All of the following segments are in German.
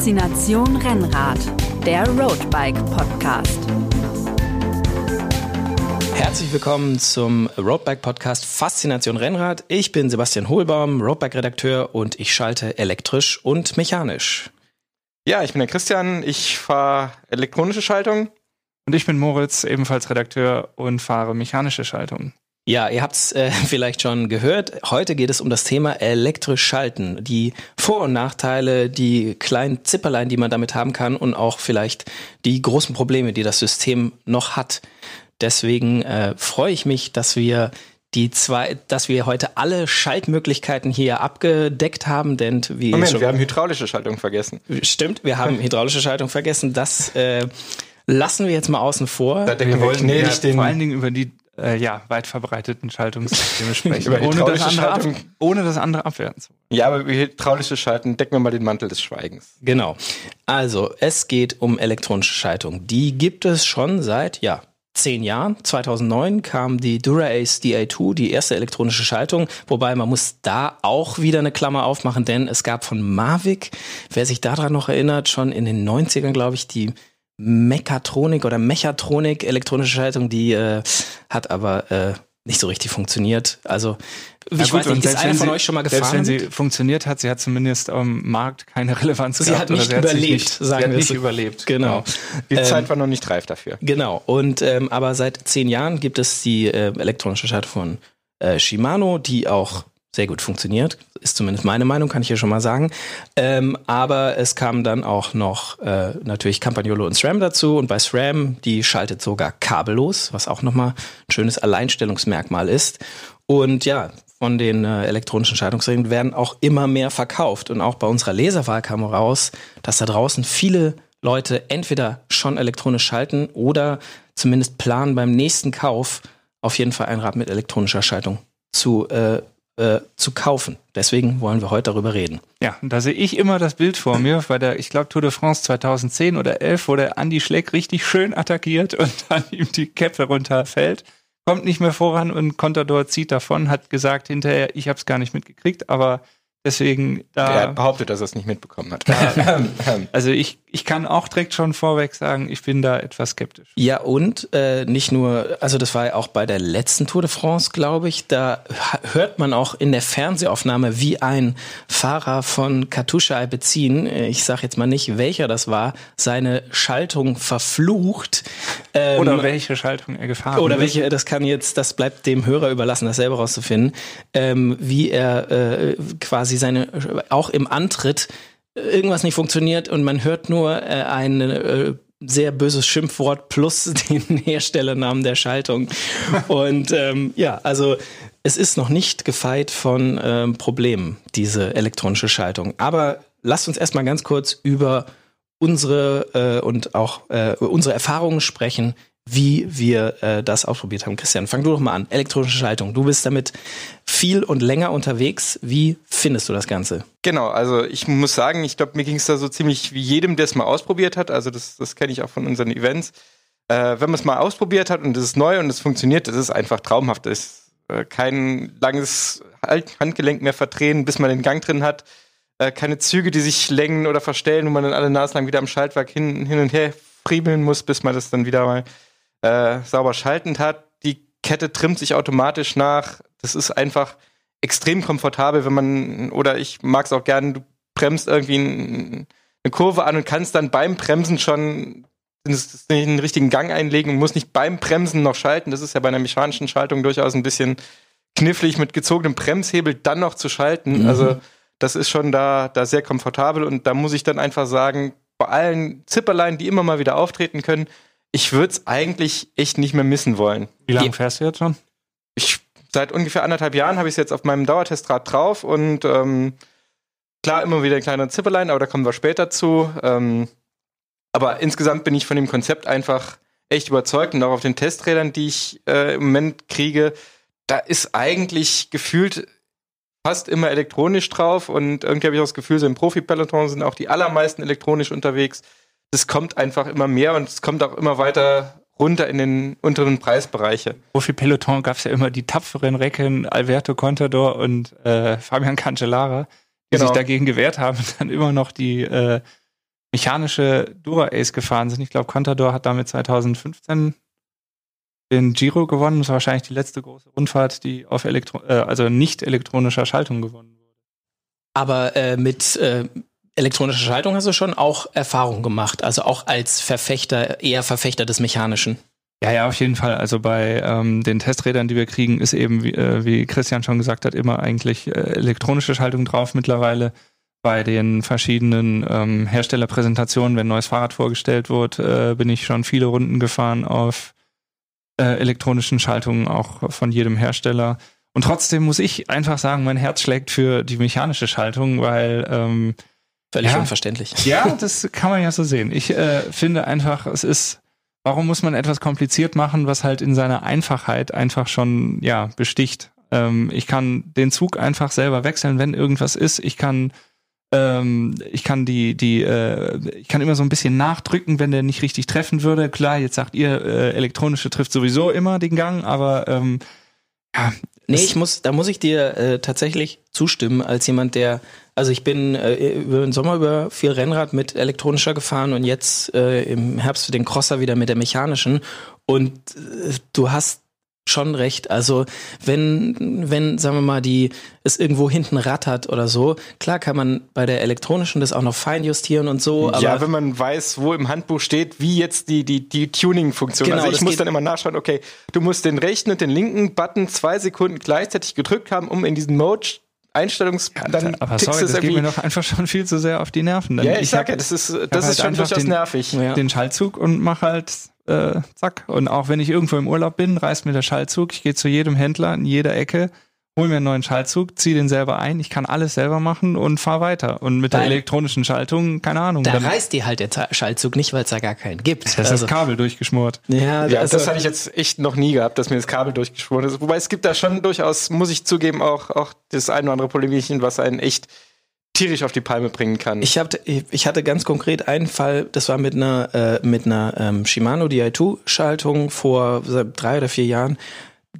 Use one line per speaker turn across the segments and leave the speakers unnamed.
Faszination Rennrad, der Roadbike Podcast.
Herzlich willkommen zum Roadbike Podcast Faszination Rennrad. Ich bin Sebastian Hohlbaum, Roadbike Redakteur und ich schalte elektrisch und mechanisch.
Ja, ich bin der Christian, ich fahre elektronische Schaltung.
Und ich bin Moritz, ebenfalls Redakteur und fahre mechanische Schaltung.
Ja, ihr habt es äh, vielleicht schon gehört. Heute geht es um das Thema elektrisch schalten. Die Vor- und Nachteile, die kleinen Zipperlein, die man damit haben kann und auch vielleicht die großen Probleme, die das System noch hat. Deswegen äh, freue ich mich, dass wir die zwei, dass wir heute alle Schaltmöglichkeiten hier abgedeckt haben, denn wie
Moment,
schon,
wir haben hydraulische Schaltung vergessen.
Stimmt, wir haben hydraulische Schaltung vergessen. Das äh, lassen wir jetzt mal außen vor.
Da denken wir, wir gnädig
ja,
den
vor allen Dingen über die äh, ja, weit verbreiteten Schaltungssysteme sprechen, ohne, das andere ab,
Schaltung.
ohne das andere abwerten zu wollen.
Ja, aber über hydraulische Schalten decken wir mal den Mantel des Schweigens.
Genau. Also, es geht um elektronische Schaltung. Die gibt es schon seit, ja, zehn Jahren. 2009 kam die DuraAce DA2, die erste elektronische Schaltung. Wobei man muss da auch wieder eine Klammer aufmachen, denn es gab von Mavic, wer sich daran noch erinnert, schon in den 90ern, glaube ich, die Mechatronik oder Mechatronik elektronische Schaltung, die äh, hat aber äh, nicht so richtig funktioniert. Also, ich
Ja,
weiß nicht, ist
selbst
einer von
sie-
euch schon mal
Selbst
gefahren?
wenn sie funktioniert hat, sie hat zumindest am Markt keine Relevanz
Sie
gehabt.
hat nicht
oder sich
überlebt,
nicht,
sagen
sie hat
wir
nicht überlebt.
Genau.
Die
Ähm,
Zeit war noch nicht reif dafür.
Genau. Und ähm, aber seit zehn Jahren gibt es die äh, elektronische Schaltung von äh, Shimano, die auch sehr gut funktioniert. Ist zumindest meine Meinung, kann ich hier schon mal sagen. Ähm, aber es kamen dann auch noch äh, natürlich Campagnolo und SRAM dazu. Und bei SRAM, die schaltet sogar kabellos, was auch nochmal ein schönes Alleinstellungsmerkmal ist. Und ja, von den äh, elektronischen Schaltungsregeln werden auch immer mehr verkauft. Und auch bei unserer Leserwahl kam raus, dass da draußen viele Leute entweder schon elektronisch schalten oder zumindest planen beim nächsten Kauf auf jeden Fall ein Rad mit elektronischer Schaltung zu, äh, äh, zu kaufen. Deswegen wollen wir heute darüber reden.
Ja, und da sehe ich immer das Bild vor mir, bei der, ich glaube, Tour de France 2010 oder 11, wo der Andy Schleck richtig schön attackiert und dann ihm die Käppe runterfällt, kommt nicht mehr voran und Contador zieht davon, hat gesagt hinterher, ich habe es gar nicht mitgekriegt, aber deswegen
Er
da,
hat behauptet, dass er es nicht mitbekommen hat.
also ich, ich kann auch direkt schon vorweg sagen, ich bin da etwas skeptisch.
Ja, und äh, nicht nur, also das war ja auch bei der letzten Tour de France, glaube ich, da hört man auch in der Fernsehaufnahme, wie ein Fahrer von Katusha Alpecin, äh, ich sage jetzt mal nicht, welcher das war, seine Schaltung verflucht. Ähm,
Oder welche Schaltung er gefahren
Oder
ist.
welche, das kann jetzt, das bleibt dem Hörer überlassen, das selber rauszufinden, ähm, wie er äh, quasi seine, auch im Antritt äh, irgendwas nicht funktioniert und man hört nur äh, ein äh, sehr böses Schimpfwort plus den Herstellernamen der Schaltung. Und ähm, ja, also es ist noch nicht gefeit von ähm, Problemen, diese elektronische Schaltung. Aber lasst uns erstmal ganz kurz über unsere äh, und auch äh, unsere Erfahrungen sprechen, wie wir äh, das ausprobiert haben. Christian, fang du doch mal an. Elektronische Schaltung. Du bist damit viel und länger unterwegs. Wie findest du das Ganze?
Genau, also ich muss sagen, ich glaube, mir ging es da so ziemlich wie jedem, der es mal ausprobiert hat. Also das, das kenne ich auch von unseren Events. Äh, wenn man es mal ausprobiert hat und es ist neu und es funktioniert, das ist einfach traumhaft. Es ist äh, kein langes Halt- Handgelenk mehr verdrehen, bis man den Gang drin hat. Äh, keine Züge, die sich längen oder verstellen, wo man dann alle Nasen lang wieder am Schaltwerk hin, hin und her friebeln muss, bis man das dann wieder mal äh, sauber schaltend hat. Die Kette trimmt sich automatisch nach. Das ist einfach extrem komfortabel, wenn man, oder ich mag es auch gern, du bremst irgendwie ein, eine Kurve an und kannst dann beim Bremsen schon den richtigen Gang einlegen und musst nicht beim Bremsen noch schalten. Das ist ja bei einer mechanischen Schaltung durchaus ein bisschen knifflig, mit gezogenem Bremshebel dann noch zu schalten.
Mhm.
Also das ist schon da, da sehr komfortabel und da muss ich dann einfach sagen, bei allen Zipperlein, die immer mal wieder auftreten können, ich würde es eigentlich echt nicht mehr missen wollen.
Wie lange fährst du jetzt schon?
Ich, seit ungefähr anderthalb Jahren habe ich es jetzt auf meinem Dauertestrad drauf und ähm, klar immer wieder ein kleiner Zipperlein, aber da kommen wir später zu. Ähm, aber insgesamt bin ich von dem Konzept einfach echt überzeugt und auch auf den Testrädern, die ich äh, im Moment kriege, da ist eigentlich gefühlt fast immer elektronisch drauf und irgendwie habe ich auch das Gefühl, so im Profi-Peloton sind auch die allermeisten elektronisch unterwegs. Das kommt einfach immer mehr und es kommt auch immer weiter runter in den unteren Preisbereiche.
Profi-Peloton gab es ja immer die tapferen Recken Alberto Contador und äh, Fabian Cancellara, die
Genau.
sich dagegen gewehrt haben und dann immer noch die, äh, mechanische Dura-Ace gefahren sind. Ich glaube, Contador hat damit 2015 den Giro gewonnen. Das war wahrscheinlich die letzte große Rundfahrt, die auf Elektro äh, also nicht elektronischer Schaltung gewonnen wurde.
Aber äh, mit äh, elektronischer Schaltung hast du schon auch Erfahrung gemacht, also auch als Verfechter, eher Verfechter des Mechanischen.
Ja, ja, auf jeden Fall. Also bei ähm, den Testrädern, die wir kriegen, ist eben, wie, äh, wie Christian schon gesagt hat, immer eigentlich äh, elektronische Schaltung drauf mittlerweile. Bei den verschiedenen ähm, Herstellerpräsentationen, wenn ein neues Fahrrad vorgestellt wurde, äh, bin ich schon viele Runden gefahren auf äh, elektronischen Schaltungen, auch von jedem Hersteller. Und trotzdem muss ich einfach sagen, mein Herz schlägt für die mechanische Schaltung, weil ähm,
Völlig
Ja.
unverständlich.
ja, das kann man ja so sehen. Ich äh, finde einfach, es ist, warum muss man etwas kompliziert machen, was halt in seiner Einfachheit einfach schon, ja, besticht. Ähm, ich kann den Zug einfach selber wechseln, wenn irgendwas ist. Ich kann, ähm, ich kann die, die, äh, ich kann immer so ein bisschen nachdrücken, wenn der nicht richtig treffen würde. Klar, jetzt sagt ihr, äh, elektronische trifft sowieso immer den Gang, aber ähm, ja,
Nee, ich muss, da muss ich dir äh, tatsächlich zustimmen, als jemand, der, also ich bin äh, über den Sommer über viel Rennrad mit elektronischer gefahren und jetzt äh, im Herbst für den Crosser wieder mit der mechanischen. Und äh, du hast schon recht. Also wenn, wenn, sagen wir mal, die es irgendwo hinten rattert oder so, klar kann man bei der elektronischen das auch noch fein justieren und so, aber
ja, wenn man weiß, wo im Handbuch steht, wie jetzt die, die, die Tuning-Funktion.
Genau,
also ich muss dann immer nachschauen, okay, du musst den rechten und den linken Button zwei Sekunden gleichzeitig gedrückt haben, um in diesen Mode Einstellungs dann
aber sorry, das geht mir doch einfach schon viel zu sehr auf die Nerven. Dann-
Ja, ich, sag
hab-
ja, das ist, das
halt
ist schon
einfach
durchaus
den-
nervig.
Ja.
den Schaltzug und mach halt äh, zack. Und auch wenn ich irgendwo im Urlaub bin, reißt mir der Schaltzug. Ich gehe zu jedem Händler in jeder Ecke, hol mir einen neuen Schaltzug, ziehe den selber ein. Ich kann alles selber machen und fahr weiter. Und mit der
Nein.
elektronischen Schaltung, keine Ahnung.
da reißt dir halt der Schaltzug nicht, weil es da gar keinen gibt.
das ist
also,
das Kabel durchgeschmort.
ja,
Ja,
also,
das hatte ich jetzt echt noch nie gehabt, dass mir das Kabel durchgeschworen ist. Wobei es gibt da schon durchaus, muss ich zugeben, auch, auch das ein oder andere Polemikchen, was einen echt tierisch auf die Palme bringen kann.
Ich, hab, ich hatte ganz konkret einen Fall, das war mit einer, äh, mit einer ähm, Shimano Di2-Schaltung vor drei oder vier Jahren.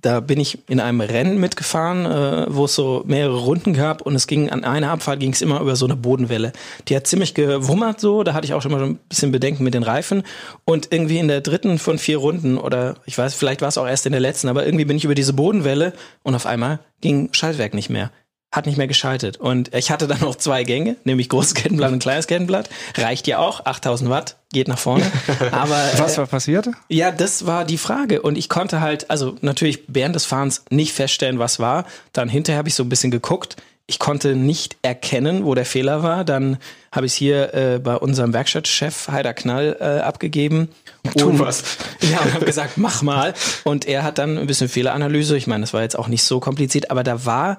Da bin ich in einem Rennen mitgefahren, äh, wo es so mehrere Runden gab und es ging an einer Abfahrt ging es immer über so eine Bodenwelle. Die hat ziemlich gewummert so, da hatte ich auch schon mal ein bisschen Bedenken mit den Reifen und irgendwie in der dritten von vier Runden oder ich weiß, vielleicht war es auch erst in der letzten, aber irgendwie bin ich über diese Bodenwelle und auf einmal ging Schaltwerk nicht mehr hat nicht mehr geschaltet. Und ich hatte dann noch zwei Gänge, nämlich großes Kettenblatt und kleines Kettenblatt. Reicht ja auch, 8000 Watt, geht nach vorne. Aber
Was
äh,
war passiert?
ja, das war die Frage. Und ich konnte halt, also natürlich während des Fahrens nicht feststellen, was war. Dann hinterher habe ich so ein bisschen geguckt. Ich konnte nicht erkennen, wo der Fehler war. Dann habe ich es hier äh, bei unserem Werkstattchef Heider Knall äh, abgegeben.
Tu
Und-
was.
Ja, und habe gesagt, mach mal. Und er hat dann ein bisschen Fehleranalyse. Ich meine, das war jetzt auch nicht so kompliziert, aber da war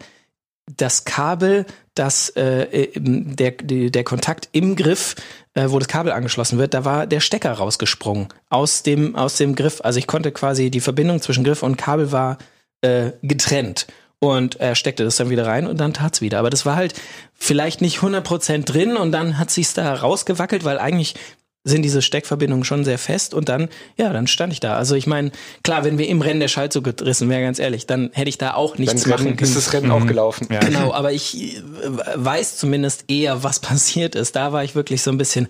das Kabel, das äh, im- der, der Kontakt im Griff, äh, wo das Kabel angeschlossen wird, da war der Stecker rausgesprungen aus dem aus dem Griff. Also ich konnte quasi die Verbindung zwischen Griff und Kabel war äh, getrennt. Und er steckte das dann wieder rein und dann tat's wieder. Aber das war halt vielleicht nicht 100% drin und dann hat sich's da rausgewackelt, weil eigentlich sind diese Steckverbindungen schon sehr fest und dann, ja, dann stand ich da. Also ich meine, klar, wenn wir im Rennen der Schaltzug gerissen wäre, ganz ehrlich, dann hätte ich da auch nichts
Rennen,
machen
ist
können.
das Rennen auch gelaufen.
Ja.
Genau, aber ich äh, weiß zumindest eher, was passiert ist. Da war ich wirklich so ein bisschen,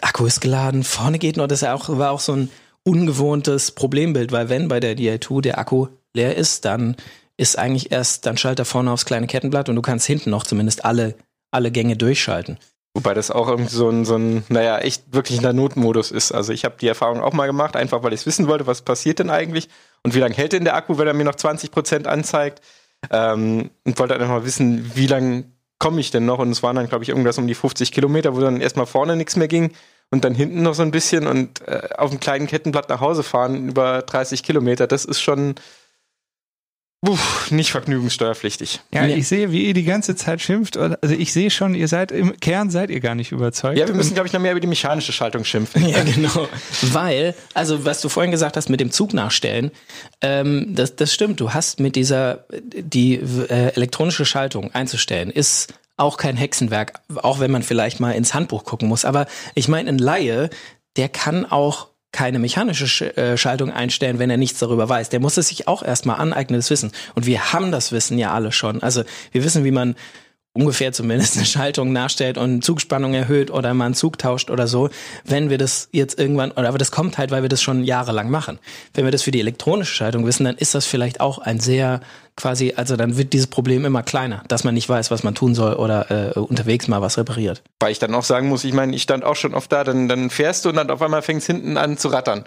Akku ist geladen, vorne geht noch, das ist ja auch, war auch so ein ungewohntes Problembild, weil wenn bei der Di2 der Akku leer ist, dann ist eigentlich erst, dann schaltet er vorne aufs kleine Kettenblatt und du kannst hinten noch zumindest alle, alle Gänge durchschalten.
Wobei das auch irgendwie so ein, so ein, naja, echt wirklich ein Notmodus ist. Also ich habe die Erfahrung auch mal gemacht, einfach weil ich wissen wollte, was passiert denn eigentlich und wie lange hält denn der Akku, wenn er mir noch 20% anzeigt. Ähm, und wollte einfach mal wissen, wie lange komme ich denn noch? Und es waren dann, glaube ich, irgendwas um die 50 Kilometer, wo dann erstmal vorne nichts mehr ging und dann hinten noch so ein bisschen und äh, auf dem kleinen Kettenblatt nach Hause fahren über 30 Kilometer, das ist schon uff, nicht vergnügungssteuerpflichtig.
Ja,
Nee.
ich sehe, wie ihr die ganze Zeit schimpft. Also ich sehe schon, ihr seid im Kern seid ihr gar nicht überzeugt.
Ja, wir müssen, glaube ich, noch mehr über die mechanische Schaltung schimpfen.
Ja, genau. Weil, also was du vorhin gesagt hast mit dem Zug nachstellen, ähm, das, das stimmt. Du hast mit dieser, die äh, elektronische Schaltung einzustellen, ist auch kein Hexenwerk, auch wenn man vielleicht mal ins Handbuch gucken muss. Aber ich meine, ein Laie, der kann auch keine mechanische Sch äh, Schaltung einstellen, wenn er nichts darüber weiß. Der muss es sich auch erstmal aneignen, das Wissen. Und wir haben das Wissen ja alle schon. Also wir wissen, wie man ungefähr zumindest eine Schaltung nachstellt und Zugspannung erhöht oder mal einen Zug tauscht oder so, wenn wir das jetzt irgendwann, oder aber das kommt halt, weil wir das schon jahrelang machen. Wenn wir das für die elektronische Schaltung wissen, dann ist das vielleicht auch ein sehr quasi, also dann wird dieses Problem immer kleiner, dass man nicht weiß, was man tun soll oder äh, unterwegs mal was repariert.
Weil ich dann auch sagen muss, ich meine, ich stand auch schon oft da, dann, dann fährst du und dann auf einmal fängst hinten an zu rattern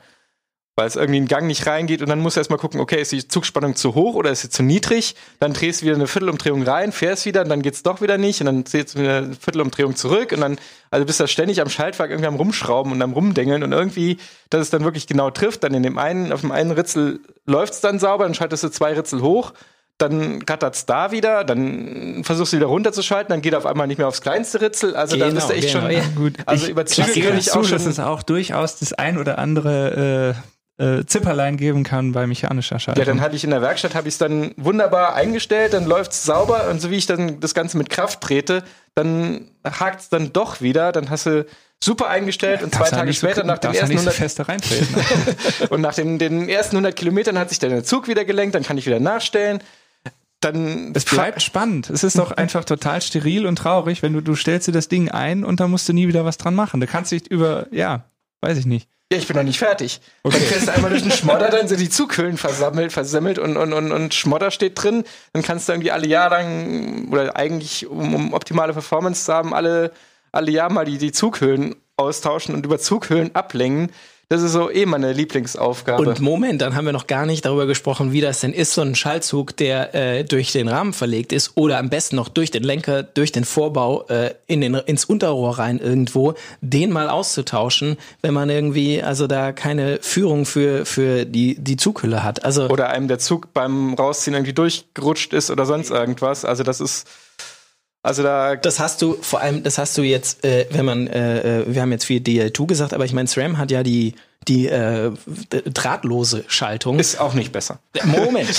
weil es irgendwie in den Gang nicht reingeht und dann musst du erstmal gucken, okay, ist die Zugspannung zu hoch oder ist sie zu niedrig? Dann drehst du wieder eine Viertelumdrehung rein, fährst wieder und dann geht's doch wieder nicht und dann drehst du wieder eine Viertelumdrehung zurück und dann, also bist du ständig am Schaltwerk irgendwie am Rumschrauben und am Rumdengeln und irgendwie, dass es dann wirklich genau trifft, dann in dem einen, auf dem einen Ritzel läuft's dann sauber, dann schaltest du zwei Ritzel hoch, dann rattert's da wieder, dann versuchst du wieder runterzuschalten, dann geht auf einmal nicht mehr aufs kleinste Ritzel, also genau, da bist du echt genau, schon, ja, gut. also
ich,
über
Züge ich auch schon. Das ist auch durchaus das ein oder andere, äh Zipperlein geben kann bei mechanischer Schaltung.
Ja, dann hatte ich in der Werkstatt, habe ich es dann wunderbar eingestellt, dann läuft es sauber und so wie ich dann das Ganze mit Kraft trete, dann hakt es dann doch wieder, dann hast du super eingestellt ja, und zwei Tage später so, nach den ersten 100
feste reintreten.
und nach den, den ersten 100 Kilometern hat sich dann der Zug wieder gelenkt, dann kann ich wieder nachstellen. Dann
es bleibt spannend. Es ist doch einfach total steril und traurig, wenn du du stellst dir das Ding ein und dann musst du nie wieder was dran machen. Du kannst dich über ja, weiß ich nicht.
Ja, ich bin noch nicht fertig. Okay. Dann fährst du einmal durch den Schmodder, dann sind die Zughüllen versammelt, versemmelt und, und, und, und Schmodder steht drin. Dann kannst du irgendwie alle Jahre lang, oder eigentlich, um, um optimale Performance zu haben, alle, alle Jahre mal die, die Zughüllen austauschen und über Zughüllen ablenken. Das ist so eh meine Lieblingsaufgabe.
Und Moment, dann haben wir noch gar nicht darüber gesprochen, wie das denn ist, so ein Schaltzug, der äh, durch den Rahmen verlegt ist oder am besten noch durch den Lenker, durch den Vorbau äh, in den, ins Unterrohr rein irgendwo, den mal auszutauschen, wenn man irgendwie also da keine Führung für, für die, die Zughülle hat. Also
oder einem der Zug beim Rausziehen irgendwie durchgerutscht ist oder sonst irgendwas. Also das ist also da.
Das hast du vor allem, das hast du jetzt, äh, wenn man, äh, äh wir haben jetzt viel DL2 gesagt, aber ich meine, SRAM hat ja die die äh, drahtlose Schaltung.
Ist auch nicht besser.
Moment.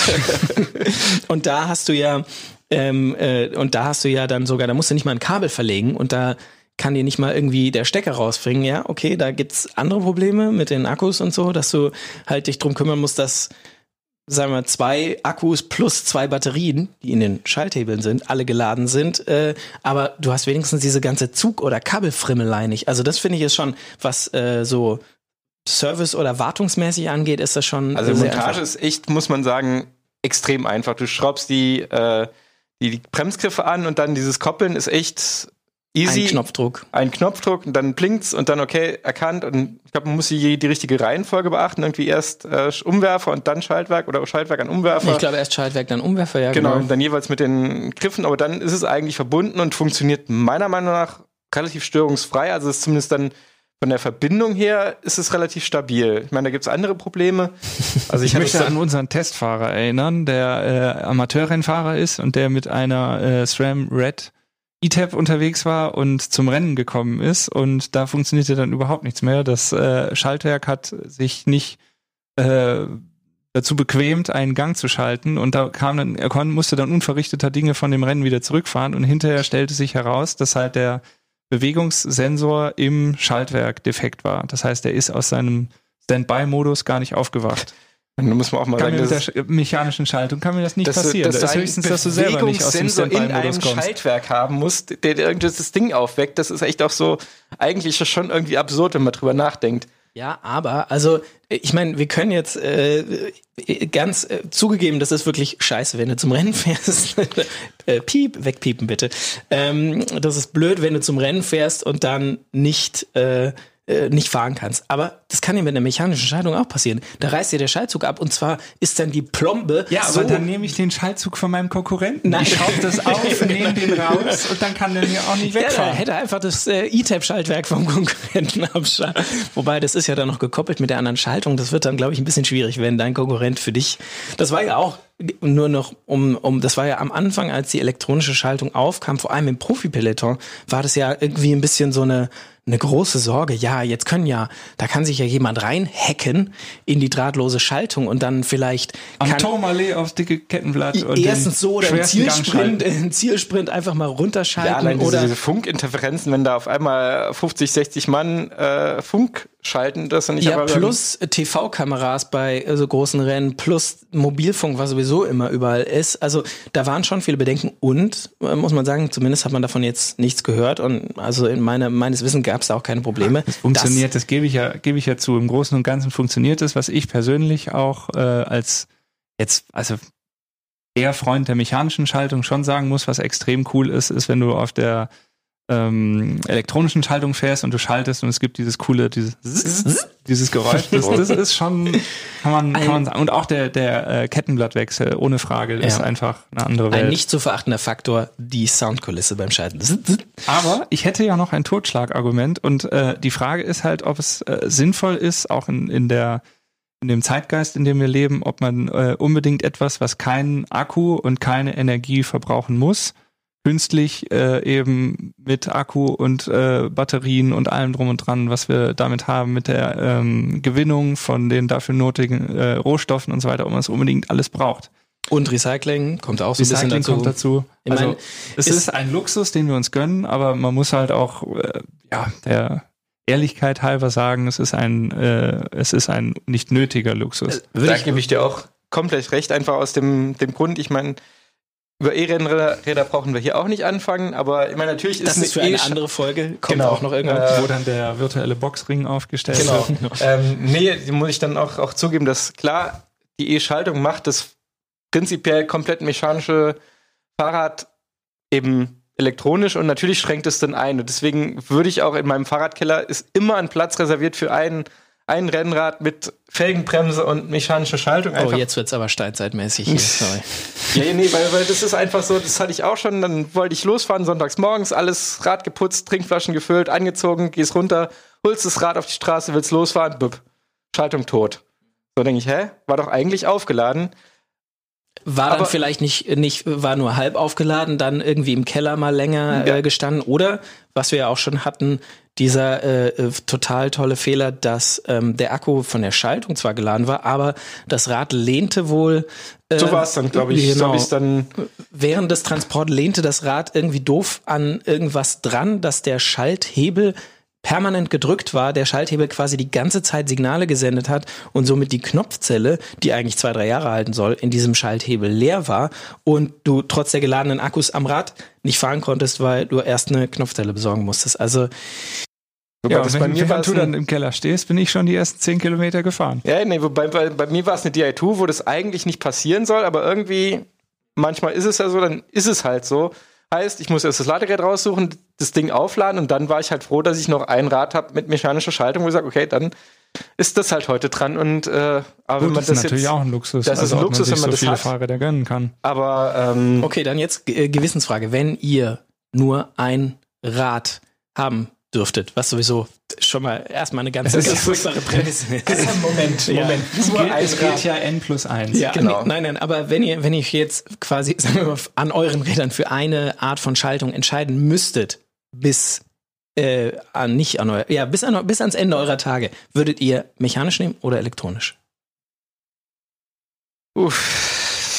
und da hast du ja, ähm, äh, und da hast du ja dann sogar, da musst du nicht mal ein Kabel verlegen und da kann dir nicht mal irgendwie der Stecker rausbringen. Ja, okay, da gibt's andere Probleme mit den Akkus und so, dass du halt dich drum kümmern musst, dass sagen wir, zwei Akkus plus zwei Batterien, die in den Schalthebeln sind, alle geladen sind. Äh, aber du hast wenigstens diese ganze Zug- oder Kabelfrimmelei nicht. Also das finde ich ist schon, was äh, so Service- oder wartungsmäßig angeht, ist das schon.
Also Montage einfach. ist echt, muss man sagen, extrem einfach. Du schraubst die, äh, die, die Bremsgriffe an und dann dieses Koppeln ist echt easy.
Ein Knopfdruck.
Ein Knopfdruck und dann blinkt's und dann okay, erkannt. Und ich glaube, man muss die, die richtige Reihenfolge beachten. Irgendwie erst äh, Umwerfer und dann Schaltwerk oder Schaltwerk an Umwerfer.
Ich glaube erst Schaltwerk, dann Umwerfer, ja.
Genau, genau. Und dann jeweils mit den Griffen, aber dann ist es eigentlich verbunden und funktioniert meiner Meinung nach relativ störungsfrei. Also es ist zumindest dann von der Verbindung her ist es relativ stabil. Ich meine, da gibt es andere Probleme.
Also ich, ich möchte an unseren Testfahrer erinnern, der äh, Amateurrennfahrer ist und der mit einer äh, SRAM Red E-Tab unterwegs war und zum Rennen gekommen ist und da funktionierte dann überhaupt nichts mehr. Das äh, Schaltwerk hat sich nicht äh, dazu bequemt, einen Gang zu schalten und da kam dann, er konnte, musste dann unverrichteter Dinge von dem Rennen wieder zurückfahren und hinterher stellte sich heraus, dass halt der Bewegungssensor im Schaltwerk defekt war. Das heißt, er ist aus seinem Standby-Modus gar nicht aufgewacht.
Dann muss man auch mal
kann
sagen,
mit der mechanischen Schaltung kann mir das nicht das, passieren. Das, das ist höchstens, dass du selber nicht aus dem
in einem kommst. Schaltwerk haben musst, der, der irgendwie das Ding aufweckt. Das ist echt auch so, eigentlich schon irgendwie absurd, wenn man drüber nachdenkt.
Ja, aber, also, ich meine, wir können jetzt äh, ganz äh, zugegeben, das ist wirklich scheiße, wenn du zum Rennen fährst. äh, piep, wegpiepen bitte. Ähm, das ist blöd, wenn du zum Rennen fährst und dann nicht äh, äh, nicht fahren kannst. Aber das kann ja mit einer mechanischen Schaltung auch passieren. Da reißt dir der Schaltzug ab und zwar ist dann die Plombe.
Ja, so aber dann nehme ich den Schaltzug von meinem Konkurrenten. Nein. Ich schraube das auf, nehme den raus und dann kann der mir auch nicht wegfahren.
Ja, hätte einfach das äh, E-Tab-Schaltwerk vom Konkurrenten abschalten. Wobei, das ist ja dann noch gekoppelt mit der anderen Schaltung. Das wird dann, glaube ich, ein bisschen schwierig, wenn dein Konkurrent für dich. Das war ja auch nur noch um, um, das war ja am Anfang, als die elektronische Schaltung aufkam, vor allem im Profi-Peloton, war das ja irgendwie ein bisschen so eine eine große Sorge. Ja, jetzt können ja, da kann sich ja jemand reinhacken in die drahtlose Schaltung und dann vielleicht
Am
kann
Turmallee aufs dicke Kettenblatt und
erstens so oder im Zielsprint, im Zielsprint einfach mal
Ja,
runterschalten
allein diese,
oder
diese Funkinterferenzen, wenn da auf einmal 50, 60 Mann äh, Funk schalten, das und ich
ja, plus TV-Kameras bei äh, so großen Rennen, plus Mobilfunk, was sowieso immer überall ist. Also da waren schon viele Bedenken und, äh, muss man sagen, zumindest hat man davon jetzt nichts gehört und also in meiner, meines Wissens gab es da auch keine Probleme.
Funktioniert, das, gebe ich ja, gebe ich ja zu. Im Großen und Ganzen funktioniert es, was ich persönlich auch äh, als jetzt, also eher Freund der mechanischen Schaltung schon sagen muss, was extrem cool ist, ist, wenn du auf der ähm, elektronischen Schaltung fährst und du schaltest und es gibt dieses coole, dieses, dieses Geräusch. Das, das ist schon, kann man, kann man sagen. Und auch der, der äh, Kettenblattwechsel, ohne Frage, ist
Ja.
einfach eine andere Welt.
Ein nicht zu verachtender Faktor, die Soundkulisse beim Schalten.
Aber ich hätte ja noch ein Totschlagargument und äh, die Frage ist halt, ob es äh, sinnvoll ist, auch in, in der in dem Zeitgeist, in dem wir leben, ob man äh, unbedingt etwas, was keinen Akku und keine Energie verbrauchen muss, künstlich äh, eben mit Akku und äh, Batterien und allem drum und dran, was wir damit haben, mit der ähm, Gewinnung von den dafür nötigen äh, Rohstoffen und so weiter, ob man es unbedingt alles braucht.
Und Recycling kommt auch so ein bisschen
Recycling
dazu.
kommt dazu.
Ich
Also,
meine,
es
ist-
ist, ein Luxus, den wir uns gönnen, aber man muss halt auch, äh, ja, der Ehrlichkeit halber sagen, es ist ein, äh, es ist ein nicht nötiger Luxus.
Würde
da
ich,
gebe ich dir auch komplett recht, einfach aus dem, dem Grund, ich meine, über E-Rennräder Räder brauchen wir hier auch nicht anfangen, aber ich meine, natürlich ist
das ist für eine
E-
andere Folge, kommt
Genau.
auch noch irgendwann.
Äh,
wo dann der virtuelle Boxring aufgestellt
Genau.
wird.
ähm, nee, die muss ich dann auch, auch zugeben, dass klar, die E-Schaltung macht das prinzipiell komplett mechanische Fahrrad eben elektronisch und natürlich schränkt es dann ein. Und deswegen würde ich auch in meinem Fahrradkeller ist immer ein Platz reserviert für ein, ein Rennrad mit Felgenbremse und mechanischer Schaltung.
Oh, jetzt wird's aber steinzeitmäßig hier. Sorry.
Ja, ja, nee, weil, weil das ist einfach so, das hatte ich auch schon. Dann wollte ich losfahren, sonntags morgens, alles Rad geputzt, Trinkflaschen gefüllt, angezogen, gehst runter, holst das Rad auf die Straße, willst losfahren, bup, Schaltung tot. So denke ich, hä? War doch eigentlich aufgeladen.
War dann
Aber-
vielleicht nicht, nicht, war nur halb aufgeladen, dann irgendwie im Keller mal länger
Ja.
äh, gestanden. Oder, was wir ja auch schon hatten, dieser äh, äh, total tolle Fehler, dass ähm, der Akku von der Schaltung zwar geladen war, aber das Rad lehnte wohl. Äh,
So war es dann, glaube ich. So
Genau.
ich dann.
Während des Transports lehnte das Rad irgendwie doof an irgendwas dran, dass der Schalthebel permanent gedrückt war, der Schalthebel quasi die ganze Zeit Signale gesendet hat und somit die Knopfzelle, die eigentlich zwei, drei Jahre halten soll, in diesem Schalthebel leer war und du trotz der geladenen Akkus am Rad nicht fahren konntest, weil du erst eine Knopfzelle besorgen musstest. Also
Wobei
Ja,
das
wenn,
bei mir war
wenn
es
du dann im Keller stehst, bin ich schon die ersten zehn Kilometer gefahren.
Ja, nee, wobei bei, bei mir war es eine DI2, wo das eigentlich nicht passieren soll, aber irgendwie, manchmal ist es ja so, dann ist es halt so. Heißt, ich muss erst das Ladegerät raussuchen, das Ding aufladen und dann war ich halt froh, dass ich noch ein Rad habe mit mechanischer Schaltung, wo ich sage, okay, dann ist das halt heute dran und äh, aber wenn
Gut,
man
das ist
das
natürlich
jetzt,
auch ein Luxus.
das ist
also,
ein
ob
Luxus, wenn man
so
das
viele
hat.
Fahrräder gönnen kann.
aber ähm,
Okay, dann jetzt äh, Gewissensfrage. Wenn ihr nur ein Rad haben dürftet, was sowieso schon mal erstmal eine ganz, ganz furchtbare Prämisse ist.
Moment,
Ja.
Moment,
Es
nur
geht,
ein
es
Rad.
ja N plus 1.
Ja,
Genau.
nein, nein, aber wenn ihr, wenn ihr jetzt quasi, sagen wir mal, an euren Rädern für eine Art von Schaltung entscheiden müsstet, bis äh, an, nicht an euer, ja, bis, an, bis ans Ende eurer Tage, würdet ihr mechanisch nehmen oder elektronisch?
Uff,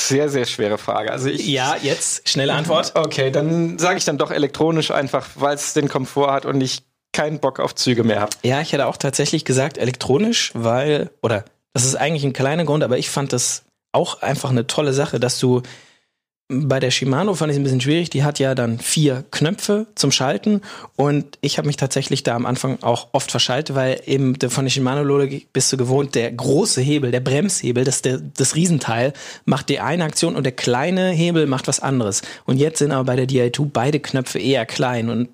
sehr, sehr schwere Frage. Also ich,
Ja, jetzt, schnelle Antwort.
Okay, dann sage ich dann doch elektronisch einfach, weil es den Komfort hat und ich keinen Bock auf Züge mehr habe.
Ja, ich hätte auch tatsächlich gesagt elektronisch, weil, oder das ist eigentlich ein kleiner Grund, aber ich fand das auch einfach eine tolle Sache, dass du bei der Shimano fand ich es ein bisschen schwierig. Die hat ja dann vier Knöpfe zum Schalten und ich habe mich tatsächlich da am Anfang auch oft verschaltet, weil eben von der Shimano-Logik bist du gewohnt, der große Hebel, der Bremshebel, das, der, das Riesenteil, macht die eine Aktion und der kleine Hebel macht was anderes. Und jetzt sind aber bei der Di2 beide Knöpfe eher klein und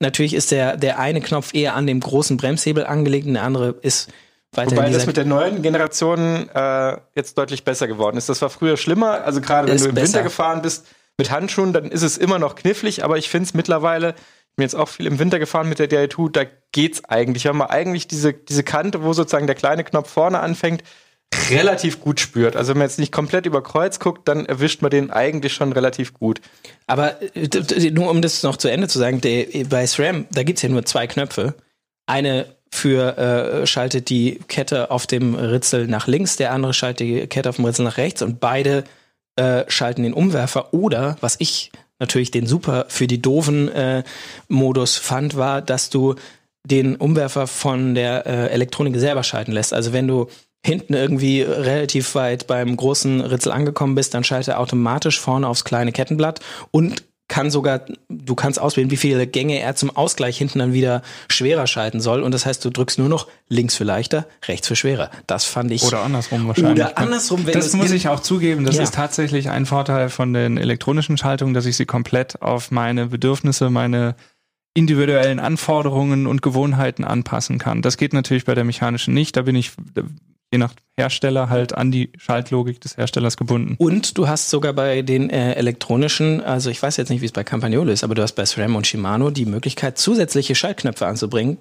natürlich ist der, der eine Knopf eher an dem großen Bremshebel angelegt und der andere ist weiter
Wobei das mit der neuen Generation äh, jetzt deutlich besser geworden ist. Das war früher schlimmer. Also gerade wenn
Ist
du im
besser.
Winter gefahren bist mit Handschuhen, dann ist es immer noch knifflig, aber ich finde es mittlerweile, ich bin jetzt auch viel im Winter gefahren mit der DI2, da geht's eigentlich. Wir haben eigentlich diese, diese Kante, wo sozusagen der kleine Knopf vorne anfängt, relativ gut spürt. Also wenn man jetzt nicht komplett über Kreuz guckt, dann erwischt man den eigentlich schon relativ gut.
Aber äh, nur um das noch zu Ende zu sagen, der, bei SRAM, da gibt's ja nur zwei Knöpfe. Eine für äh, schaltet die Kette auf dem Ritzel nach links, der andere schaltet die Kette auf dem Ritzel nach rechts und beide äh, schalten den Umwerfer. Oder, was ich natürlich den super für die doofen äh, Modus fand, war, dass du den Umwerfer von der äh, Elektronik selber schalten lässt. Also wenn du hinten irgendwie relativ weit beim großen Ritzel angekommen bist, dann schalte er automatisch vorne aufs kleine Kettenblatt und kann sogar, du kannst auswählen, wie viele Gänge er zum Ausgleich hinten dann wieder schwerer schalten soll. Und das heißt, du drückst nur noch links für leichter, rechts für schwerer. Das fand ich.
Oder andersrum wahrscheinlich.
Oder andersrum, wenn
Das muss ich auch zugeben. Das
Ja.
ist tatsächlich ein Vorteil von den elektronischen Schaltungen, dass ich sie komplett auf meine Bedürfnisse, meine individuellen Anforderungen und Gewohnheiten anpassen kann. Das geht natürlich bei der mechanischen nicht. Da bin ich je nach Hersteller halt an die Schaltlogik des Herstellers gebunden.
Und du hast sogar bei den äh, elektronischen, also ich weiß jetzt nicht, wie es bei Campagnolo ist, aber du hast bei SRAM und Shimano die Möglichkeit, zusätzliche Schaltknöpfe anzubringen.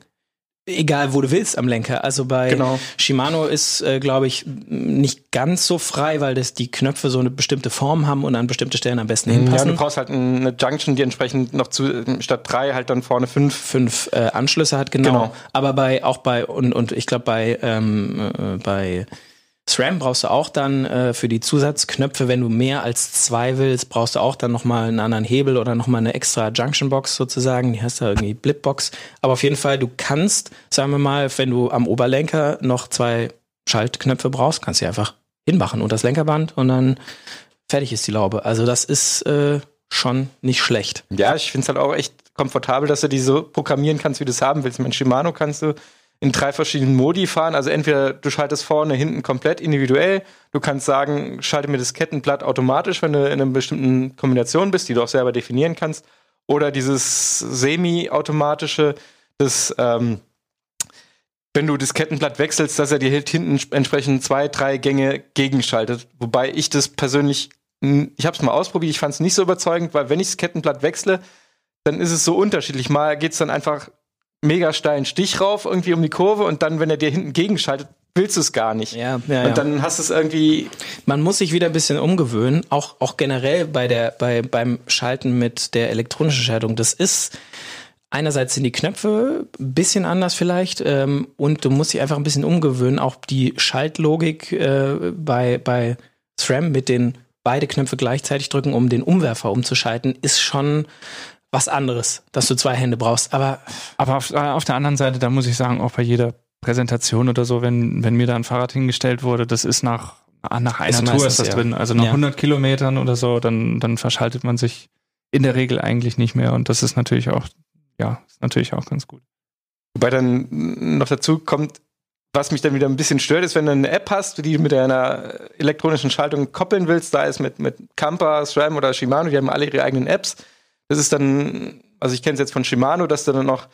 Egal, wo du willst am Lenker. Also bei
Genau.
Shimano ist, äh, glaube ich, nicht ganz so frei, weil das die Knöpfe so eine bestimmte Form haben und an bestimmte Stellen am besten
Ja,
hinpassen.
du brauchst halt eine Junction, die entsprechend noch zu, statt drei halt dann vorne fünf.
fünf äh, Anschlüsse hat, genau.
Genau.
Aber bei auch bei und und ich glaube bei ähm, äh, bei SRAM brauchst du auch dann äh, für die Zusatzknöpfe, wenn du mehr als zwei willst, brauchst du auch dann noch mal einen anderen Hebel oder noch mal eine extra Junction Box sozusagen. Die heißt da irgendwie Blipbox. Aber auf jeden Fall, du kannst, sagen wir mal, wenn du am Oberlenker noch zwei Schaltknöpfe brauchst, kannst du einfach hinmachen und das Lenkerband und dann fertig ist die Laube. Also das ist äh, schon nicht schlecht.
Ja, ich finde es halt auch echt komfortabel, dass du die so programmieren kannst, wie du es haben willst. Mit Shimano kannst du in drei verschiedenen Modi fahren. Also entweder du schaltest vorne, hinten komplett individuell. Du kannst sagen, schalte mir das Kettenblatt automatisch, wenn du in einer bestimmten Kombination bist, die du auch selber definieren kannst. Oder dieses semi-automatische, das, ähm, wenn du das Kettenblatt wechselst, dass er dir halt hinten entsprechend zwei, drei Gänge gegenschaltet. Wobei ich das persönlich, ich habe es mal ausprobiert, ich fand es nicht so überzeugend, weil wenn ich das Kettenblatt wechsle, dann ist es so unterschiedlich. Mal geht's dann einfach mega steilen Stich rauf, irgendwie um die Kurve und dann, wenn er dir hinten gegenschaltet, willst du es gar nicht.
Ja, ja,
Und dann hast du es irgendwie,
Man muss sich wieder ein bisschen umgewöhnen, auch, auch generell bei der, bei, beim Schalten mit der elektronischen Schaltung. Das ist, einerseits sind die Knöpfe ein bisschen anders vielleicht ähm, und du musst dich einfach ein bisschen umgewöhnen. Auch die Schaltlogik äh, bei, bei SRAM mit den beide Knöpfe gleichzeitig drücken, um den Umwerfer umzuschalten, ist schon was anderes, dass du zwei Hände brauchst. Aber
Aber auf, äh, auf der anderen Seite, da muss ich sagen, auch bei jeder Präsentation oder so, wenn, wenn mir da ein Fahrrad hingestellt wurde, das ist nach, ah, nach einer
Ist
Tour ist das
ja.
drin. Also nach
Ja.
100 Kilometern oder so, dann, dann verschaltet man sich in der Regel eigentlich nicht mehr. Und das ist natürlich auch, ja, ist natürlich auch ganz gut.
wobei dann noch dazu kommt, was mich dann wieder ein bisschen stört, ist, wenn du eine App hast, die du mit einer elektronischen Schaltung koppeln willst, da ist mit, mit Kampa, SRAM oder Shimano, die haben alle ihre eigenen Apps. Das ist dann, also ich kenne es jetzt von Shimano, dass du dann noch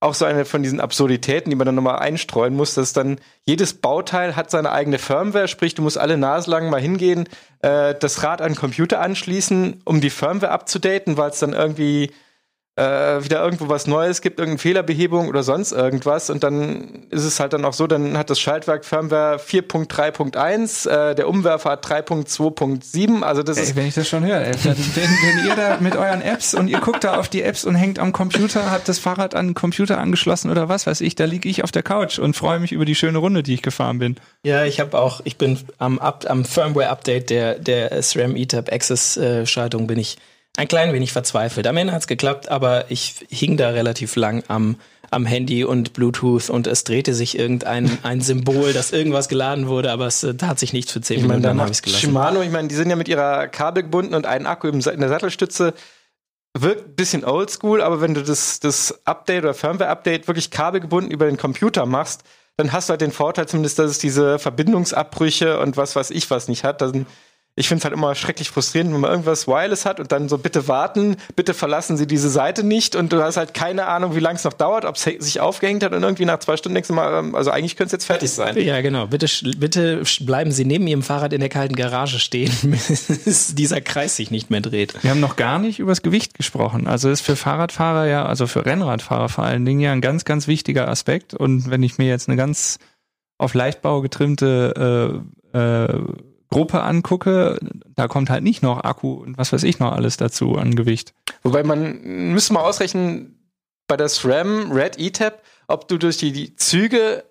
auch so eine von diesen Absurditäten, die man dann nochmal einstreuen muss, dass dann jedes Bauteil hat seine eigene Firmware, sprich, du musst alle naslang mal hingehen, äh, das Rad an den Computer anschließen, um die Firmware abzudaten, weil es dann irgendwie äh, wieder irgendwo was Neues gibt, irgendeine Fehlerbehebung oder sonst irgendwas. Und dann ist es halt dann auch so, dann hat das Schaltwerk Firmware 4.3.1, äh, der Umwerfer hat 3.2.7. Also das
Ey,
ist
wenn ich das schon höre, ey, wenn, wenn ihr da mit euren Apps und ihr guckt da auf die Apps und hängt am Computer, habt das Fahrrad an den Computer angeschlossen oder was weiß ich, da liege ich auf der Couch und freue mich über die schöne Runde, die ich gefahren bin.
Ja, ich habe auch, ich bin am, am Firmware-Update der, der SRAM ETAP Access-Schaltung bin ich ein klein wenig verzweifelt. Am Ende hat's geklappt, aber ich hing da relativ lang am, am Handy und Bluetooth und es drehte sich irgendein ein Symbol, dass irgendwas geladen wurde, aber es äh, tat sich nichts für zehn
Ich
Minuten,
da
dann habe ich es gelassen.
Shimano, ich meine, die sind ja mit ihrer Kabel gebunden und einen Akku in der Sattelstütze. Wirkt ein bisschen oldschool, aber wenn du das, das Update oder Firmware-Update wirklich kabelgebunden über den Computer machst, dann hast du halt den Vorteil zumindest, dass es diese Verbindungsabbrüche und was weiß ich was nicht hat. Dann, ich finde es halt immer schrecklich frustrierend, wenn man irgendwas Wireless hat und dann so, bitte warten, bitte verlassen Sie diese Seite nicht und du hast halt keine Ahnung, wie lange es noch dauert, ob es sich aufgehängt hat und irgendwie nach zwei Stunden denkst du mal, ähm, also eigentlich könnte es jetzt fertig sein.
Ja, genau. Bitte, bitte bleiben Sie neben Ihrem Fahrrad in der kalten Garage stehen, bis dieser Kreis sich nicht mehr dreht.
Wir haben noch gar nicht übers Gewicht gesprochen. Also ist für Fahrradfahrer ja, also für Rennradfahrer vor allen Dingen ja ein ganz, ganz wichtiger Aspekt. Und wenn ich mir jetzt eine ganz auf Leichtbau getrimmte äh, äh, Gruppe angucke, da kommt halt nicht noch Akku und was weiß ich noch alles dazu an Gewicht.
Wobei man müsste mal ausrechnen, bei der SRAM Red E-Tab, ob du durch die, die Züge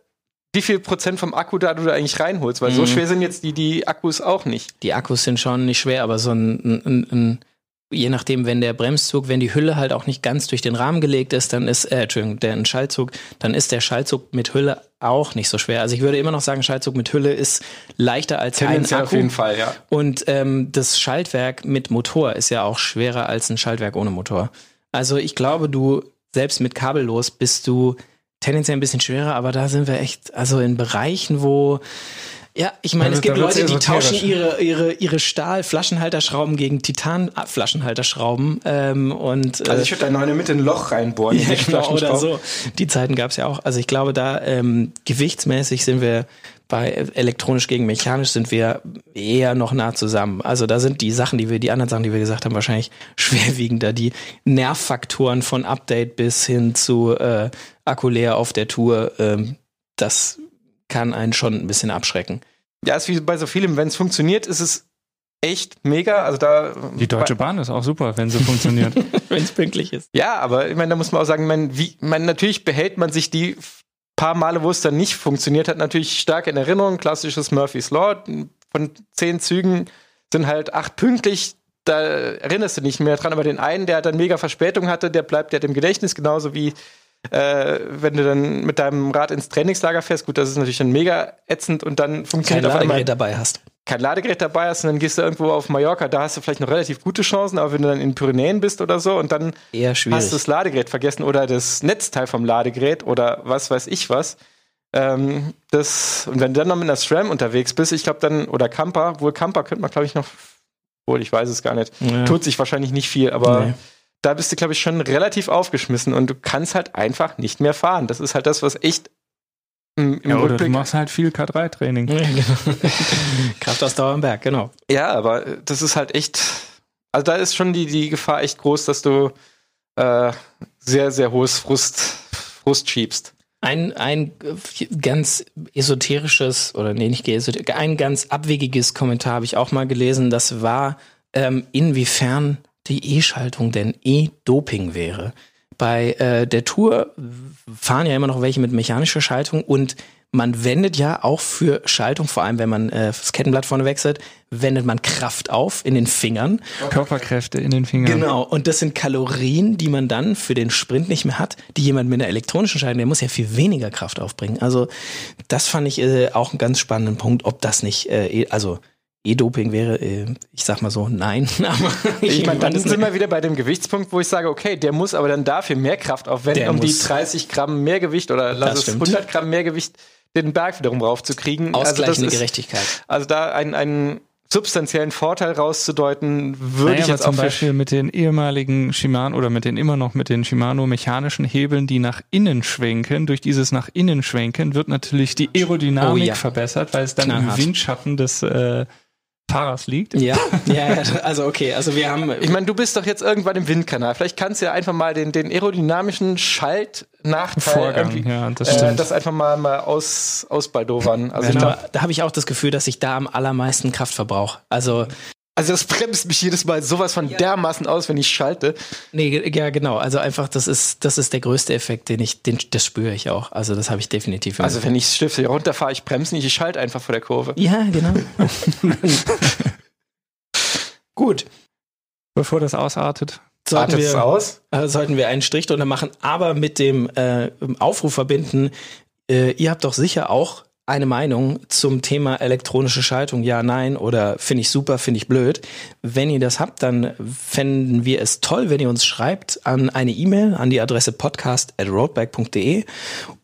wie viel Prozent vom Akku da du da eigentlich reinholst, weil so
Mhm.
schwer sind jetzt die, die Akkus auch nicht.
Die Akkus sind schon nicht schwer, aber so ein, ein, ein je nachdem, wenn der Bremszug, wenn die Hülle halt auch nicht ganz durch den Rahmen gelegt ist, dann ist, äh, Entschuldigung, der ein Schaltzug, dann ist der Schaltzug mit Hülle auch nicht so schwer. Also ich würde immer noch sagen, Schaltzug mit Hülle ist leichter als ein Akku.
auf jeden Fall, ja.
Und ähm, das Schaltwerk mit Motor ist ja auch schwerer als ein Schaltwerk ohne Motor. Also ich glaube, du selbst mit kabellos bist du tendenziell ein bisschen schwerer, aber da sind wir echt, also in Bereichen, wo ja, ich meine, es gibt Leute, die tauschen ihre, ihre, ihre Stahl-Flaschenhalterschrauben gegen Titan-Flaschenhalterschrauben ähm, und äh,
Also ich würde da noch in der Mitte ein Loch reinbohren. in
ja,
die
genau, oder so. Die Zeiten gab es ja auch. Also ich glaube, da ähm, gewichtsmäßig sind wir bei elektronisch gegen mechanisch sind wir eher noch nah zusammen. Also da sind die Sachen, die wir, die anderen Sachen, die wir gesagt haben, wahrscheinlich schwerwiegender. Die Nervfaktoren von Update bis hin zu äh, Akku leer auf der Tour, ähm, das kann einen schon ein bisschen abschrecken.
Ja, ist wie bei so vielem, wenn es funktioniert, ist es echt mega. Also da
Die Deutsche Bahn ist auch super, wenn sie funktioniert.
Wenn es pünktlich ist.
Ja, aber ich meine, da muss man auch sagen, man, wie, man, natürlich behält man sich die paar Male, wo es dann nicht funktioniert hat, natürlich stark in Erinnerung. Klassisches Murphy's Law. Von zehn Zügen sind halt acht pünktlich. Da erinnerst du nicht mehr dran. Aber den einen, der dann mega Verspätung hatte, der bleibt ja im Gedächtnis. Genauso wie äh, wenn du dann mit deinem Rad ins Trainingslager fährst. Gut, das ist natürlich dann mega ätzend und dann
Kein
funktioniert auf einmal
Ladegerät dabei hast.
kein Ladegerät dabei hast und dann gehst du irgendwo auf Mallorca, da hast du vielleicht noch relativ gute Chancen, aber wenn du dann in den Pyrenäen bist oder so und dann hast du das Ladegerät vergessen oder das Netzteil vom Ladegerät oder was weiß ich was. Ähm, das, und wenn du dann noch mit einer SRAM unterwegs bist, ich glaube dann, oder Camper, wohl Camper könnte man, glaube ich, noch, wohl, ich weiß es gar nicht,
Ja.
tut sich wahrscheinlich nicht viel, aber
Nee.
Da bist du, glaube ich, schon relativ aufgeschmissen und du kannst halt einfach nicht mehr fahren. Das ist halt das, was echt im, im
ja, oder du
Rückblick
machst halt viel K3-Training.
Ja, genau. Kraftausdauer am Berg, genau.
Ja, aber äh, das ist halt echt. Also da ist schon die, die Gefahr echt groß, dass du äh, sehr, sehr hohes Frust, Frust schiebst.
Ein, ein ganz esoterisches, oder nee, nicht esoterisch, ein ganz abwegiges Kommentar habe ich auch mal gelesen. Das war, ähm, inwiefern die E-Schaltung denn E-Doping wäre. Bei äh, der Tour fahren ja immer noch welche mit mechanischer Schaltung und man wendet ja auch für Schaltung, vor allem wenn man äh, das Kettenblatt vorne wechselt, wendet man Kraft auf in den Fingern.
Körperkräfte in den Fingern.
Genau, und das sind Kalorien, die man dann für den Sprint nicht mehr hat, die jemand mit einer elektronischen Schaltung, der muss ja viel weniger Kraft aufbringen. Also das fand ich äh, auch einen ganz spannenden Punkt, ob das nicht, äh, eh- also E-Doping wäre, äh, ich sag mal so, nein. Aber
Ich meine, dann sind wir wieder bei dem Gewichtspunkt, wo ich sage, okay, der muss aber dann dafür mehr Kraft aufwenden,
Der
um die
muss.
30 Gramm mehr Gewicht oder lass
Das
es
stimmt.
100 Gramm mehr Gewicht den Berg wiederum raufzukriegen. Also, das
ausgleichende
ist,
Gerechtigkeit.
also da einen, einen substanziellen Vorteil rauszudeuten, würde
Naja,
ich jetzt
zum Beispiel mit den ehemaligen Shimano oder mit den immer noch mit den Shimano mechanischen Hebeln, die nach innen schwenken. Durch dieses nach innen schwenken wird natürlich die Aerodynamik
Oh ja.
verbessert, weil es dann
Knallhart.
im Windschatten des äh, Fahrers liegt.
Ja, ja, ja, also okay, also wir haben,
Ich meine, du bist doch jetzt irgendwann im Windkanal. Vielleicht kannst du ja einfach mal den, den aerodynamischen Schaltnachteil
Vorgang,
irgendwie,
ja, das
äh,
stimmt.
das einfach mal, mal aus, ausbaldowern. Also, ich
genau,
glaub,
da habe ich auch das Gefühl, dass ich da am allermeisten Kraft verbrauche. Also
also das bremst mich jedes Mal sowas von dermaßen aus, wenn ich schalte.
Nee, ja, genau. Also einfach, das ist, das ist der größte Effekt, den ich, den, das spüre ich auch. Also das habe ich definitiv.
Also wenn ich Stifte runterfahre, ich bremse nicht, ich schalte einfach vor der Kurve.
ja, genau. Gut.
Bevor das ausartet.
Sollten wir,
aus?
äh, sollten wir einen Strich drunter machen, aber mit dem äh, Aufruf verbinden. Äh, ihr habt doch sicher auch eine Meinung zum Thema elektronische Schaltung, ja, nein oder finde ich super, finde ich blöd. Wenn ihr das habt, dann fänden wir es toll, wenn ihr uns schreibt an eine E-Mail an die Adresse podcast at roadbike.de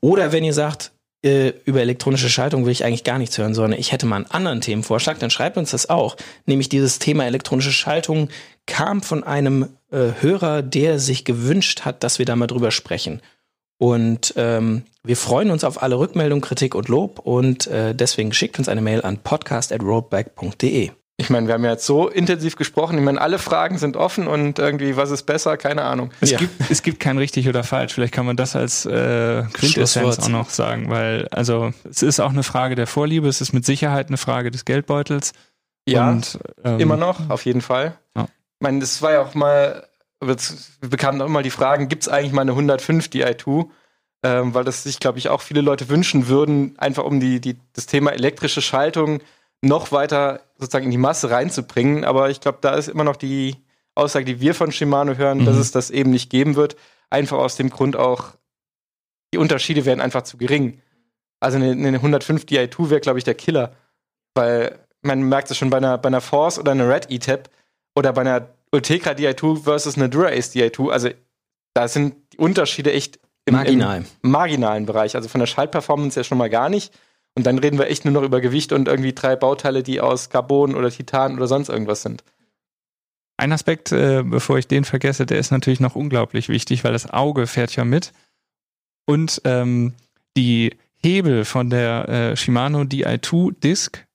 oder wenn ihr sagt, äh, über elektronische Schaltung will ich eigentlich gar nichts hören, sondern ich hätte mal einen anderen Themenvorschlag, dann schreibt uns das auch. Nämlich dieses Thema elektronische Schaltung kam von einem äh, Hörer, der sich gewünscht hat, dass wir da mal drüber sprechen. Und ähm, wir freuen uns auf alle Rückmeldungen, Kritik und Lob und äh, deswegen schickt uns eine Mail an podcast at roadbike.de.
ich meine, wir haben ja jetzt so intensiv gesprochen. Ich meine, alle Fragen sind offen und irgendwie, was ist besser? Keine Ahnung.
Es,
Ja.
gibt, es gibt kein richtig oder falsch. Vielleicht kann man das als äh, Quintessenz auch noch sagen, weil also es ist auch eine Frage der Vorliebe, es ist mit Sicherheit eine Frage des Geldbeutels.
Ja,
und, ähm,
immer noch, auf jeden Fall.
Ja.
Ich meine, das war ja auch mal, bekamen immer die Fragen, gibt es eigentlich mal eine 105 Di2? Ähm, weil das sich, glaube ich, auch viele Leute wünschen würden, einfach um die, die, das Thema elektrische Schaltung noch weiter sozusagen in die Masse reinzubringen. Aber ich glaube, da ist immer noch die Aussage, die wir von Shimano hören, dass
Mhm.
es das eben nicht geben wird. Einfach aus dem Grund auch, die Unterschiede wären einfach zu gering. Also eine, eine 105 Di2 wäre, glaube ich, der Killer. Weil man merkt es schon bei einer, bei einer Force oder einer Red E-Tap oder bei einer Ultegra Di2 versus einer Dura-Ace Di2. Also da sind die Unterschiede echt im,
Marginal.
im marginalen Bereich. Also von der Schaltperformance ja schon mal gar nicht. Und dann reden wir echt nur noch über Gewicht und irgendwie drei Bauteile, die aus Carbon oder Titan oder sonst irgendwas sind.
Ein Aspekt, äh, bevor ich den vergesse, der ist natürlich noch unglaublich wichtig, weil das Auge fährt ja mit. Und ähm, die Hebel von der äh, Shimano Di2 Disc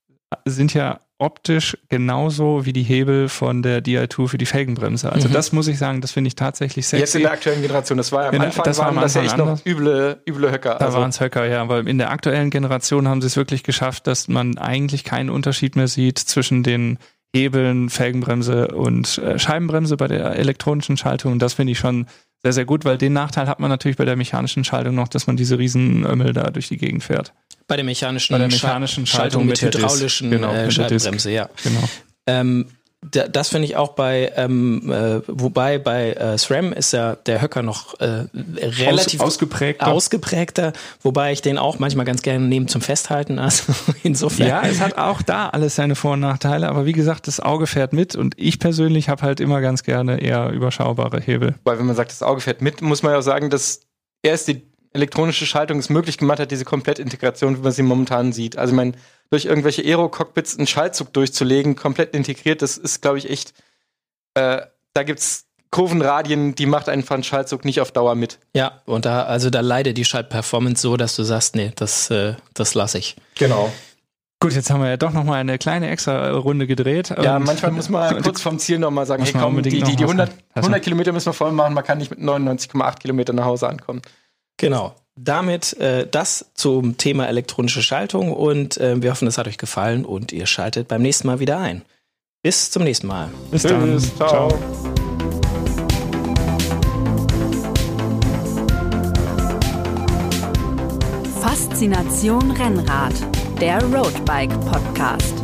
sind ja optisch genauso wie die Hebel von der Di2 für die Felgenbremse. Also
Mhm.
das muss ich sagen, das finde ich tatsächlich sexy.
Jetzt in der aktuellen Generation, das war ja am
In der-
Anfang,
das war
waren
am
das ja
Anfang
echt noch
anders.
üble, üble Höcker.
Da
Also,
waren es Höcker, ja. Aber in der aktuellen Generation haben sie es wirklich geschafft, dass man eigentlich keinen Unterschied mehr sieht zwischen den Hebeln, Felgenbremse und äh, Scheibenbremse bei der elektronischen Schaltung. Und das finde ich schon sehr, sehr gut, weil den Nachteil hat man natürlich bei der mechanischen Schaltung noch, dass man diese riesen Ömmel da durch die Gegend fährt.
Bei der mechanischen,
Bei der mechanischen
Schal-
Schaltung
mit,
mit
hydraulischen
Genau,
äh. Scheibenbremse, ja.
Genau.
Ähm, das finde ich auch bei, ähm, äh, wobei bei äh, SRAM ist ja der Höcker noch äh, relativ
Aus, ausgeprägt.
ausgeprägter, wobei ich den auch manchmal ganz gerne nehme zum Festhalten. Also insofern.
Ja, es hat auch da alles seine Vor- und Nachteile, aber wie gesagt, das Auge fährt mit und ich persönlich habe halt immer ganz gerne eher überschaubare Hebel.
weil wenn man sagt, das Auge fährt mit, muss man ja auch sagen, dass erst die elektronische Schaltung es möglich gemacht hat, diese Komplettintegration, wie man sie momentan sieht. Also ich meine, durch irgendwelche Aero-Cockpits einen Schaltzug durchzulegen, komplett integriert, das ist, glaube ich, echt, äh, da gibt's Kurvenradien, die macht einfach einen Schaltzug nicht auf Dauer mit.
Ja, und da, also da leidet die Schaltperformance so, dass du sagst, nee, das, äh, das lasse ich.
Genau.
Gut, jetzt haben wir ja doch noch mal eine kleine extra Runde gedreht.
Ja, manchmal muss man kurz vom Ziel nochmal sagen, hey komm, die, die, die
was
100,
sagen. Also-
100 Kilometer müssen wir voll machen, man kann nicht mit 99,8 Kilometer nach Hause ankommen.
Genau. Damit äh, das zum Thema elektronische Schaltung und äh, wir hoffen, es hat euch gefallen und ihr schaltet beim nächsten Mal wieder ein. Bis zum nächsten Mal.
Bis dann.
Tschüss, ciao.
Faszination Rennrad, der Roadbike Podcast.